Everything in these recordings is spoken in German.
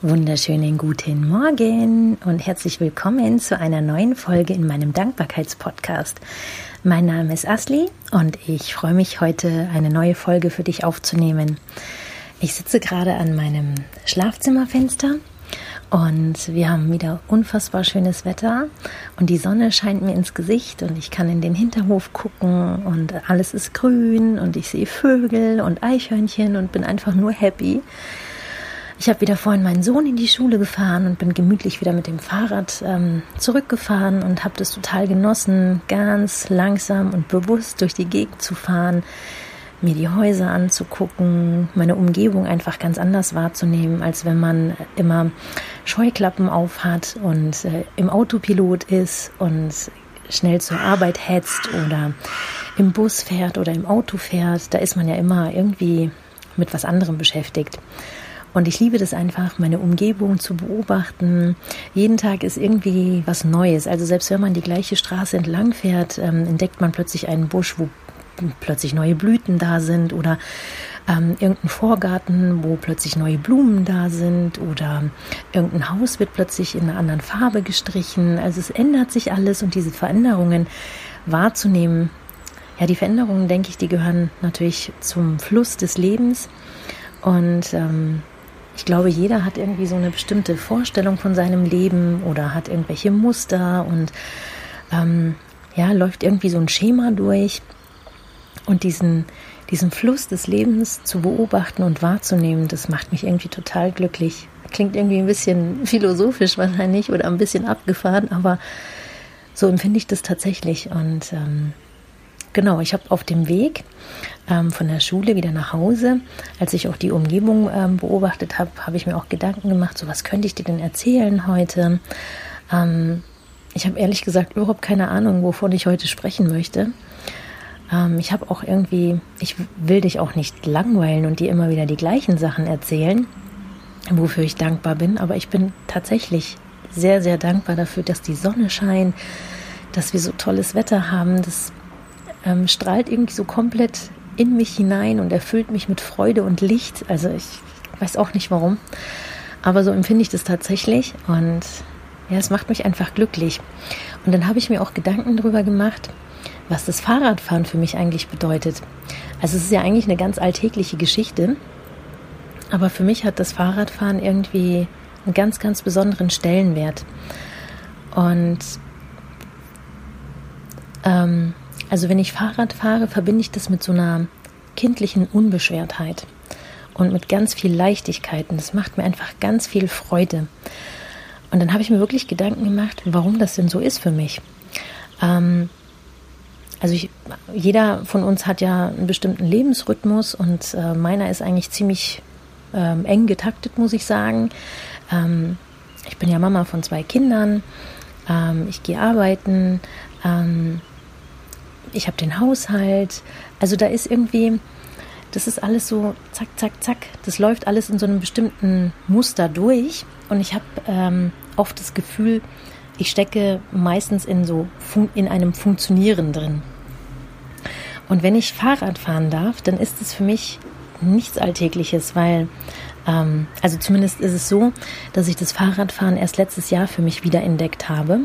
Wunderschönen guten Morgen und herzlich willkommen zu einer neuen Folge in meinem Dankbarkeitspodcast. Mein Name ist Asli und ich freue mich heute eine neue Folge für dich aufzunehmen. Ich sitze gerade an meinem Schlafzimmerfenster und wir haben wieder unfassbar schönes Wetter und die Sonne scheint mir ins Gesicht und ich kann in den Hinterhof gucken und alles ist grün und ich sehe Vögel und Eichhörnchen und bin einfach nur happy. Ich habe wieder vorhin meinen Sohn in die Schule gefahren und bin gemütlich wieder mit dem Fahrrad ähm, zurückgefahren und habe das total genossen, ganz langsam und bewusst durch die Gegend zu fahren, mir die Häuser anzugucken, meine Umgebung einfach ganz anders wahrzunehmen, als wenn man immer Scheuklappen aufhat und äh, im Autopilot ist und schnell zur Arbeit hetzt oder im Bus fährt oder im Auto fährt. Da ist man ja immer irgendwie mit was anderem beschäftigt. Und ich liebe das einfach, meine Umgebung zu beobachten. Jeden Tag ist irgendwie was Neues. Also selbst wenn man die gleiche Straße entlang fährt, ähm, entdeckt man plötzlich einen Busch, wo plötzlich neue Blüten da sind oder ähm, irgendein Vorgarten, wo plötzlich neue Blumen da sind oder irgendein Haus wird plötzlich in einer anderen Farbe gestrichen. Also es ändert sich alles und diese Veränderungen wahrzunehmen. Ja, die Veränderungen, denke ich, die gehören natürlich zum Fluss des Lebens und ähm, ich glaube, jeder hat irgendwie so eine bestimmte Vorstellung von seinem Leben oder hat irgendwelche Muster und ähm, ja, läuft irgendwie so ein Schema durch. Und diesen, diesen Fluss des Lebens zu beobachten und wahrzunehmen, das macht mich irgendwie total glücklich. Klingt irgendwie ein bisschen philosophisch wahrscheinlich oder ein bisschen abgefahren, aber so empfinde ich das tatsächlich. Und ähm, genau, ich habe auf dem Weg ähm, von der Schule wieder nach Hause, als ich auch die Umgebung ähm, beobachtet habe, habe ich mir auch Gedanken gemacht, so was könnte ich dir denn erzählen heute. Ähm, ich habe ehrlich gesagt überhaupt keine Ahnung, wovon ich heute sprechen möchte. Ähm, ich habe auch irgendwie, ich will dich auch nicht langweilen und dir immer wieder die gleichen Sachen erzählen, wofür ich dankbar bin, aber ich bin tatsächlich sehr, sehr dankbar dafür, dass die Sonne scheint, dass wir so tolles Wetter haben. Das ähm, strahlt irgendwie so komplett in mich hinein und erfüllt mich mit Freude und Licht. Also ich weiß auch nicht warum, aber so empfinde ich das tatsächlich und ja, es macht mich einfach glücklich. Und dann habe ich mir auch Gedanken darüber gemacht, was das Fahrradfahren für mich eigentlich bedeutet. Also es ist ja eigentlich eine ganz alltägliche Geschichte, aber für mich hat das Fahrradfahren irgendwie einen ganz, ganz besonderen Stellenwert. Und ähm, also wenn ich Fahrrad fahre, verbinde ich das mit so einer kindlichen Unbeschwertheit und mit ganz viel Leichtigkeit. Und das macht mir einfach ganz viel Freude. Und dann habe ich mir wirklich Gedanken gemacht, warum das denn so ist für mich. Ähm, also ich, jeder von uns hat ja einen bestimmten Lebensrhythmus und äh, meiner ist eigentlich ziemlich ähm, eng getaktet, muss ich sagen. Ähm, ich bin ja Mama von zwei Kindern. Ähm, ich gehe arbeiten. Ich habe den Haushalt. Also da ist irgendwie, das ist alles so zack, zack, zack. Das läuft alles in so einem bestimmten Muster durch. Und ich habe ähm, oft das Gefühl, ich stecke meistens in so in einem Funktionieren drin. Und wenn ich Fahrrad fahren darf, dann ist es für mich nichts Alltägliches, weil ähm, also zumindest ist es so, dass ich das Fahrradfahren erst letztes Jahr für mich wiederentdeckt habe.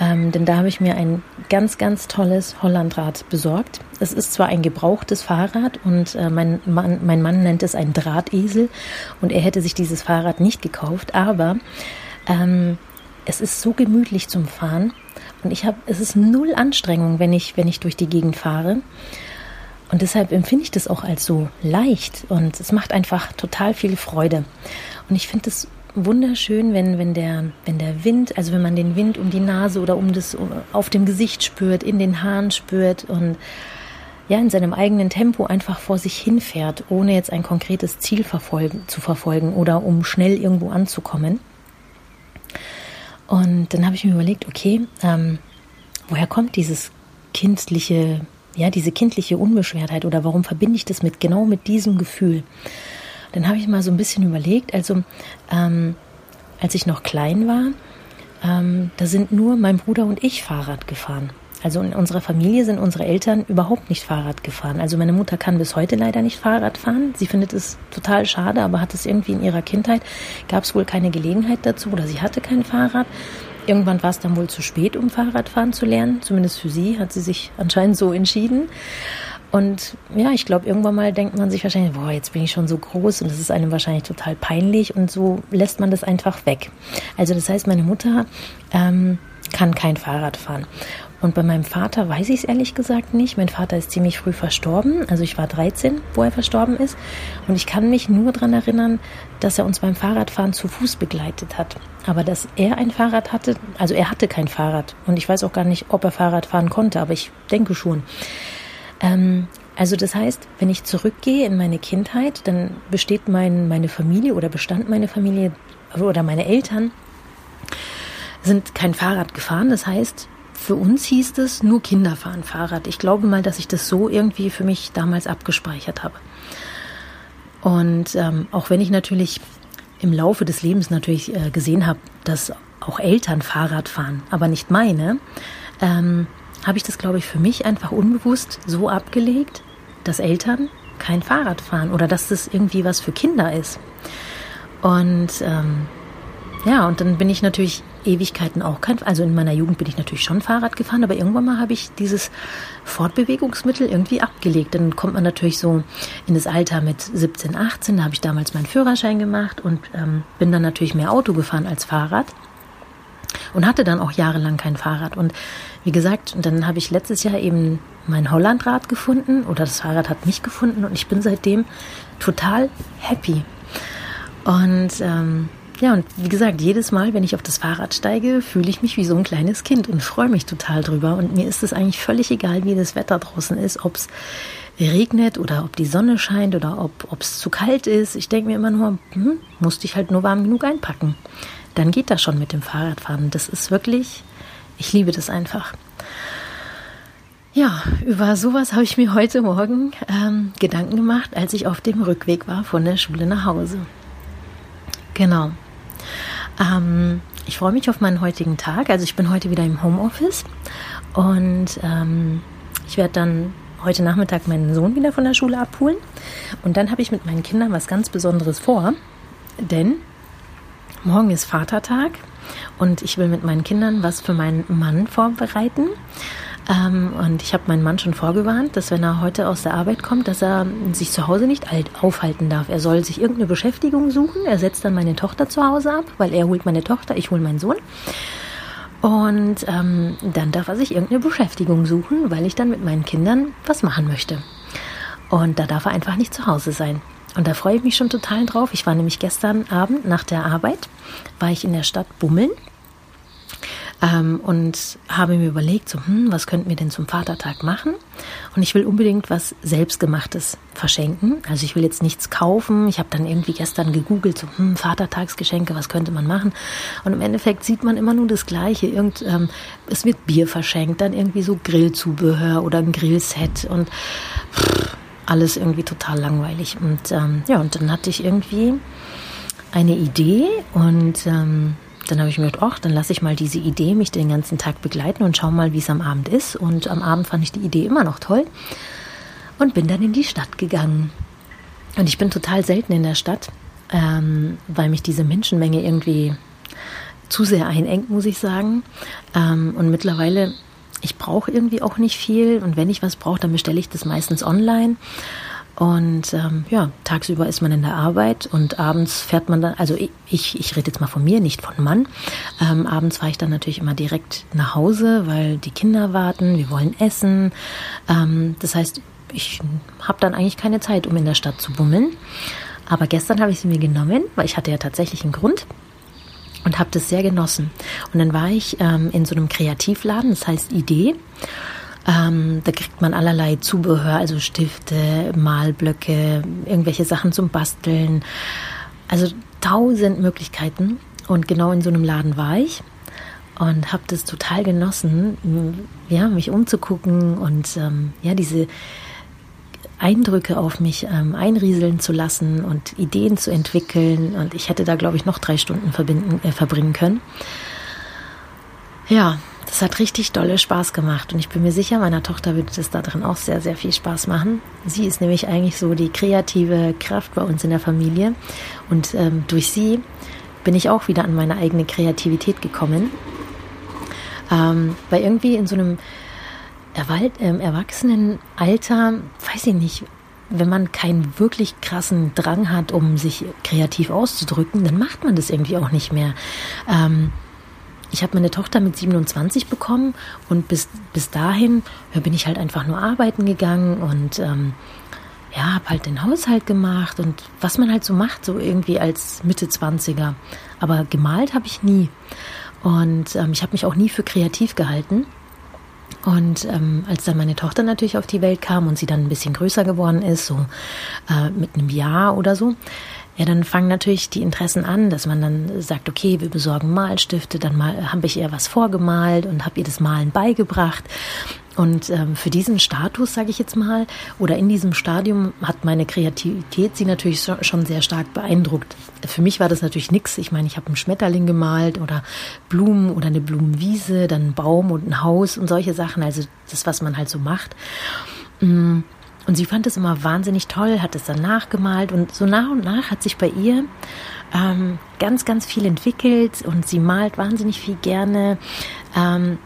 Ähm, denn da habe ich mir ein ganz, ganz tolles Hollandrad besorgt. Es ist zwar ein gebrauchtes Fahrrad und äh, mein, Mann, mein Mann nennt es ein Drahtesel und er hätte sich dieses Fahrrad nicht gekauft, aber ähm, es ist so gemütlich zum Fahren und ich habe, es ist null Anstrengung, wenn ich, wenn ich durch die Gegend fahre. Und deshalb empfinde ich das auch als so leicht und es macht einfach total viel Freude. Und ich finde es wunderschön, wenn, wenn, der, wenn der Wind, also wenn man den Wind um die Nase oder um das auf dem Gesicht spürt, in den Haaren spürt und ja, in seinem eigenen Tempo einfach vor sich hinfährt, ohne jetzt ein konkretes Ziel verfolgen, zu verfolgen oder um schnell irgendwo anzukommen. Und dann habe ich mir überlegt, okay, ähm, woher kommt dieses kindliche, ja, diese kindliche Unbeschwertheit oder warum verbinde ich das mit genau mit diesem Gefühl? Dann habe ich mal so ein bisschen überlegt, also ähm, als ich noch klein war, ähm, da sind nur mein Bruder und ich Fahrrad gefahren. Also in unserer Familie sind unsere Eltern überhaupt nicht Fahrrad gefahren. Also meine Mutter kann bis heute leider nicht Fahrrad fahren. Sie findet es total schade, aber hat es irgendwie in ihrer Kindheit, gab es wohl keine Gelegenheit dazu oder sie hatte kein Fahrrad. Irgendwann war es dann wohl zu spät, um Fahrradfahren zu lernen. Zumindest für sie hat sie sich anscheinend so entschieden. Und ja, ich glaube, irgendwann mal denkt man sich wahrscheinlich, boah, jetzt bin ich schon so groß und das ist einem wahrscheinlich total peinlich und so lässt man das einfach weg. Also das heißt, meine Mutter ähm, kann kein Fahrrad fahren. Und bei meinem Vater weiß ich es ehrlich gesagt nicht. Mein Vater ist ziemlich früh verstorben. Also ich war 13, wo er verstorben ist. Und ich kann mich nur daran erinnern, dass er uns beim Fahrradfahren zu Fuß begleitet hat. Aber dass er ein Fahrrad hatte, also er hatte kein Fahrrad. Und ich weiß auch gar nicht, ob er Fahrrad fahren konnte, aber ich denke schon. Ähm, also das heißt, wenn ich zurückgehe in meine Kindheit, dann besteht mein, meine Familie oder bestand meine Familie oder meine Eltern sind kein Fahrrad gefahren. Das heißt, für uns hieß es, nur Kinder fahren Fahrrad. Ich glaube mal, dass ich das so irgendwie für mich damals abgespeichert habe. Und ähm, auch wenn ich natürlich im Laufe des Lebens natürlich äh, gesehen habe, dass auch Eltern Fahrrad fahren, aber nicht meine, ähm, habe ich das, glaube ich, für mich einfach unbewusst so abgelegt, dass Eltern kein Fahrrad fahren oder dass das irgendwie was für Kinder ist. Und ähm, ja, und dann bin ich natürlich Ewigkeiten auch kein, also in meiner Jugend bin ich natürlich schon Fahrrad gefahren, aber irgendwann mal habe ich dieses Fortbewegungsmittel irgendwie abgelegt. Dann kommt man natürlich so in das Alter mit 17, 18, da habe ich damals meinen Führerschein gemacht und ähm, bin dann natürlich mehr Auto gefahren als Fahrrad und hatte dann auch jahrelang kein Fahrrad. Und wie gesagt, dann habe ich letztes Jahr eben mein Hollandrad gefunden oder das Fahrrad hat mich gefunden und ich bin seitdem total happy. Und ähm, ja, und wie gesagt, jedes Mal, wenn ich auf das Fahrrad steige, fühle ich mich wie so ein kleines Kind und freue mich total drüber. Und mir ist es eigentlich völlig egal, wie das Wetter draußen ist, ob es regnet oder ob die Sonne scheint oder ob es zu kalt ist. Ich denke mir immer nur, hm, musste ich halt nur warm genug einpacken. Dann geht das schon mit dem Fahrradfahren. Das ist wirklich, ich liebe das einfach. Ja, über sowas habe ich mir heute Morgen ähm, Gedanken gemacht, als ich auf dem Rückweg war von der Schule nach Hause. Genau. Ähm, ich freue mich auf meinen heutigen Tag. Also ich bin heute wieder im Homeoffice und ähm, ich werde dann heute Nachmittag meinen Sohn wieder von der Schule abholen. Und dann habe ich mit meinen Kindern was ganz Besonderes vor, denn morgen ist Vatertag und ich will mit meinen Kindern was für meinen Mann vorbereiten. Ähm, und ich habe meinen Mann schon vorgewarnt, dass wenn er heute aus der Arbeit kommt, dass er sich zu Hause nicht alt aufhalten darf. Er soll sich irgendeine Beschäftigung suchen. Er setzt dann meine Tochter zu Hause ab, weil er holt meine Tochter, ich hole meinen Sohn. Und ähm, dann darf er sich irgendeine Beschäftigung suchen, weil ich dann mit meinen Kindern was machen möchte. Und da darf er einfach nicht zu Hause sein. Und da freue ich mich schon total drauf. Ich war nämlich gestern Abend nach der Arbeit, war ich in der Stadt Bummeln ähm, und habe mir überlegt, so, hm, was könnten wir denn zum Vatertag machen? Und ich will unbedingt was Selbstgemachtes verschenken. Also ich will jetzt nichts kaufen. Ich habe dann irgendwie gestern gegoogelt, so, hm, Vatertagsgeschenke, was könnte man machen? Und im Endeffekt sieht man immer nur das Gleiche. Irgend, ähm, es wird Bier verschenkt, dann irgendwie so Grillzubehör oder ein Grillset und pff, alles irgendwie total langweilig. Und ähm, ja, und dann hatte ich irgendwie eine Idee und ähm, dann habe ich mir gedacht, ach, dann lasse ich mal diese Idee mich den ganzen Tag begleiten und schau mal, wie es am Abend ist. Und am Abend fand ich die Idee immer noch toll und bin dann in die Stadt gegangen. Und ich bin total selten in der Stadt, ähm, weil mich diese Menschenmenge irgendwie zu sehr einengt, muss ich sagen. Ähm, und mittlerweile, ich brauche irgendwie auch nicht viel. Und wenn ich was brauche, dann bestelle ich das meistens online. Und ähm, ja, tagsüber ist man in der Arbeit und abends fährt man dann, also ich, ich rede jetzt mal von mir, nicht von Mann. Ähm, abends fahre ich dann natürlich immer direkt nach Hause, weil die Kinder warten, wir wollen essen. Ähm, das heißt, ich habe dann eigentlich keine Zeit, um in der Stadt zu bummeln. Aber gestern habe ich sie mir genommen, weil ich hatte ja tatsächlich einen Grund und habe das sehr genossen. Und dann war ich ähm, in so einem Kreativladen, das heißt Idee. Ähm, da kriegt man allerlei Zubehör, also Stifte, Malblöcke, irgendwelche Sachen zum Basteln. Also tausend Möglichkeiten. Und genau in so einem Laden war ich und habe das total genossen, ja, mich umzugucken und ähm, ja, diese Eindrücke auf mich ähm, einrieseln zu lassen und Ideen zu entwickeln. Und ich hätte da, glaube ich, noch drei Stunden äh, verbringen können. Ja, das hat richtig dolle Spaß gemacht und ich bin mir sicher, meiner Tochter wird es da drin auch sehr, sehr viel Spaß machen. Sie ist nämlich eigentlich so die kreative Kraft bei uns in der Familie und ähm, durch sie bin ich auch wieder an meine eigene Kreativität gekommen. Ähm, weil irgendwie in so einem Ähm, Erwachsenenalter, weiß ich nicht, wenn man keinen wirklich krassen Drang hat, um sich kreativ auszudrücken, dann macht man das irgendwie auch nicht mehr. Ähm, ich habe meine Tochter mit 27 bekommen und bis, bis dahin ja, bin ich halt einfach nur arbeiten gegangen und ähm, ja, habe halt den Haushalt gemacht und was man halt so macht, so irgendwie als Mitte 20er. Aber gemalt habe ich nie. Und ähm, ich habe mich auch nie für kreativ gehalten. Und ähm, als dann meine Tochter natürlich auf die Welt kam und sie dann ein bisschen größer geworden ist, so äh, mit einem Jahr oder so, ja, dann fangen natürlich die Interessen an, dass man dann sagt, okay, wir besorgen Malstifte, dann mal habe ich ihr was vorgemalt und habe ihr das Malen beigebracht. Und ähm, für diesen Status, sage ich jetzt mal, oder in diesem Stadium hat meine Kreativität sie natürlich schon sehr stark beeindruckt. Für mich war das natürlich nichts. Ich meine, ich habe einen Schmetterling gemalt oder Blumen oder eine Blumenwiese, dann einen Baum und ein Haus und solche Sachen. Also das, was man halt so macht. Mm. Und sie fand es immer wahnsinnig toll, hat es dann nachgemalt und so nach und nach hat sich bei ihr ähm, ganz, ganz viel entwickelt und sie malt wahnsinnig viel gerne. Ähm,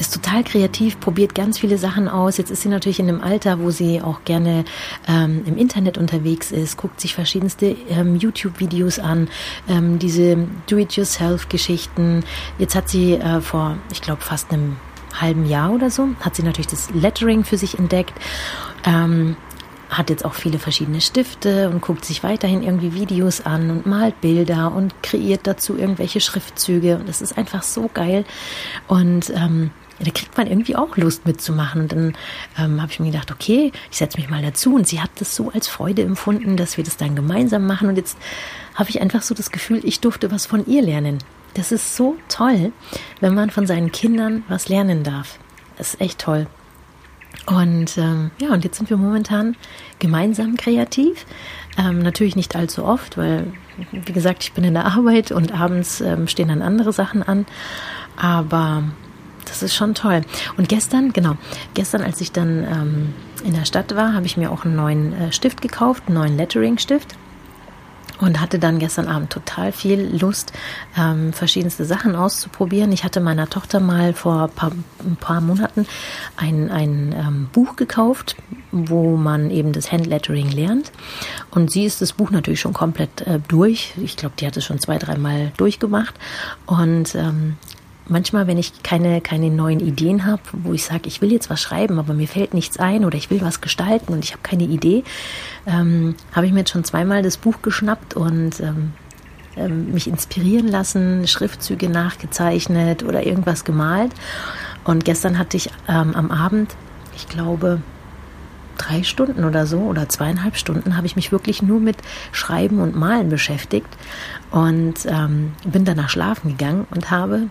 ist total kreativ, probiert ganz viele Sachen aus. Jetzt ist sie natürlich in einem Alter, wo sie auch gerne ähm, im Internet unterwegs ist, guckt sich verschiedenste ähm, YouTube-Videos an, ähm, diese Do-it-yourself-Geschichten. Jetzt hat sie äh, vor, ich glaube, fast einem halben Jahr oder so, hat sie natürlich das Lettering für sich entdeckt. Ähm, hat jetzt auch viele verschiedene Stifte und guckt sich weiterhin irgendwie Videos an und malt Bilder und kreiert dazu irgendwelche Schriftzüge. Und das ist einfach so geil. Und ähm, ja, da kriegt man irgendwie auch Lust mitzumachen. Und dann ähm, habe ich mir gedacht, okay, ich setze mich mal dazu. Und sie hat das so als Freude empfunden, dass wir das dann gemeinsam machen. Und jetzt habe ich einfach so das Gefühl, ich durfte was von ihr lernen. Das ist so toll, wenn man von seinen Kindern was lernen darf. Das ist echt toll. Und ähm, ja, und jetzt sind wir momentan gemeinsam kreativ. Ähm, natürlich nicht allzu oft, weil, wie gesagt, ich bin in der Arbeit und abends ähm, stehen dann andere Sachen an. Aber das ist schon toll. Und gestern, genau, gestern, als ich dann ähm, in der Stadt war, habe ich mir auch einen neuen äh, Stift gekauft, einen neuen Lettering-Stift und hatte dann gestern Abend total viel Lust, ähm, verschiedenste Sachen auszuprobieren. Ich hatte meiner Tochter mal vor paar, ein paar Monaten ein, ein ähm, Buch gekauft, wo man eben das Handlettering lernt. Und sie ist das Buch natürlich schon komplett äh, durch. Ich glaube, die hat es schon zwei, dreimal durchgemacht. Und ähm, manchmal, wenn ich keine, keine neuen Ideen habe, wo ich sage, ich will jetzt was schreiben, aber mir fällt nichts ein oder ich will was gestalten und ich habe keine Idee, ähm, habe ich mir jetzt schon zweimal das Buch geschnappt und ähm, ähm, mich inspirieren lassen, Schriftzüge nachgezeichnet oder irgendwas gemalt. Und gestern hatte ich ähm, am Abend, ich glaube, drei Stunden oder so oder zweieinhalb Stunden habe ich mich wirklich nur mit Schreiben und Malen beschäftigt und ähm, bin danach schlafen gegangen und habe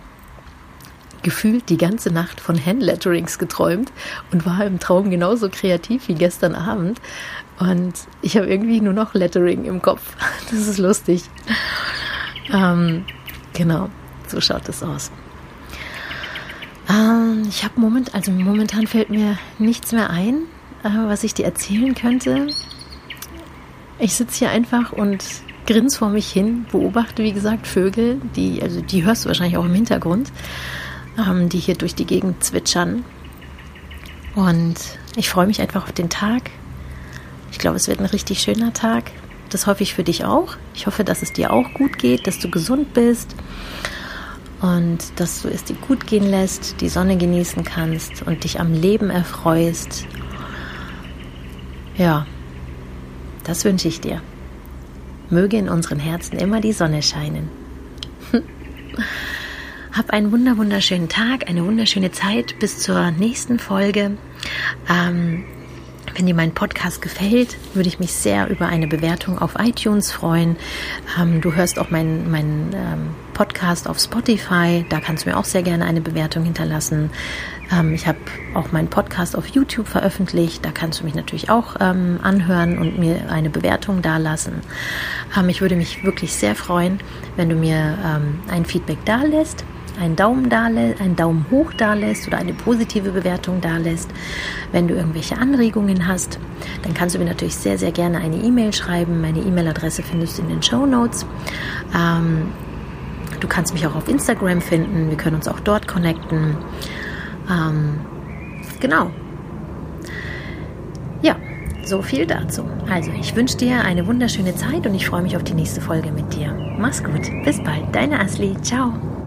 gefühlt die ganze Nacht von Handletterings geträumt und war im Traum genauso kreativ wie gestern Abend. Und ich habe irgendwie nur noch Lettering im Kopf. Das ist lustig. Ähm, genau, so schaut es aus. Ähm, ich habe moment, also momentan fällt mir nichts mehr ein, äh, was ich dir erzählen könnte. Ich sitze hier einfach und grins vor mich hin, beobachte, wie gesagt, Vögel, die, also die hörst du wahrscheinlich auch im Hintergrund ähm, die hier durch die Gegend zwitschern. Und ich freue mich einfach auf den Tag. Ich glaube, es wird ein richtig schöner Tag. Das hoffe ich für dich auch. Ich hoffe, dass es dir auch gut geht, dass du gesund bist und dass du es dir gut gehen lässt, die Sonne genießen kannst und dich am Leben erfreust. Ja, das wünsche ich dir. Möge in unseren Herzen immer die Sonne scheinen. Hab einen wunder wunderschönen Tag, eine wunderschöne Zeit bis zur nächsten Folge. Ähm, wenn dir mein Podcast gefällt, würde ich mich sehr über eine Bewertung auf iTunes freuen. Ähm, du hörst auch meinen mein, ähm, Podcast auf Spotify. Da kannst du mir auch sehr gerne eine Bewertung hinterlassen. Ähm, ich habe auch meinen Podcast auf YouTube veröffentlicht. Da kannst du mich natürlich auch ähm, anhören und mir eine Bewertung dalassen. Ähm, ich würde mich wirklich sehr freuen, wenn du mir ähm, ein Feedback da lässt. Einen Daumen da einen Daumen hoch da lässt oder eine positive Bewertung da lässt. Wenn du irgendwelche Anregungen hast, dann kannst du mir natürlich sehr, sehr gerne eine E-Mail schreiben. Meine E-Mail-Adresse findest du in den Show Notes. Ähm, du kannst mich auch auf Instagram finden. Wir können uns auch dort connecten. Ähm, genau. Ja, so viel dazu. Also, ich wünsche dir eine wunderschöne Zeit und ich freue mich auf die nächste Folge mit dir. Mach's gut. Bis bald. Deine Asli. Ciao.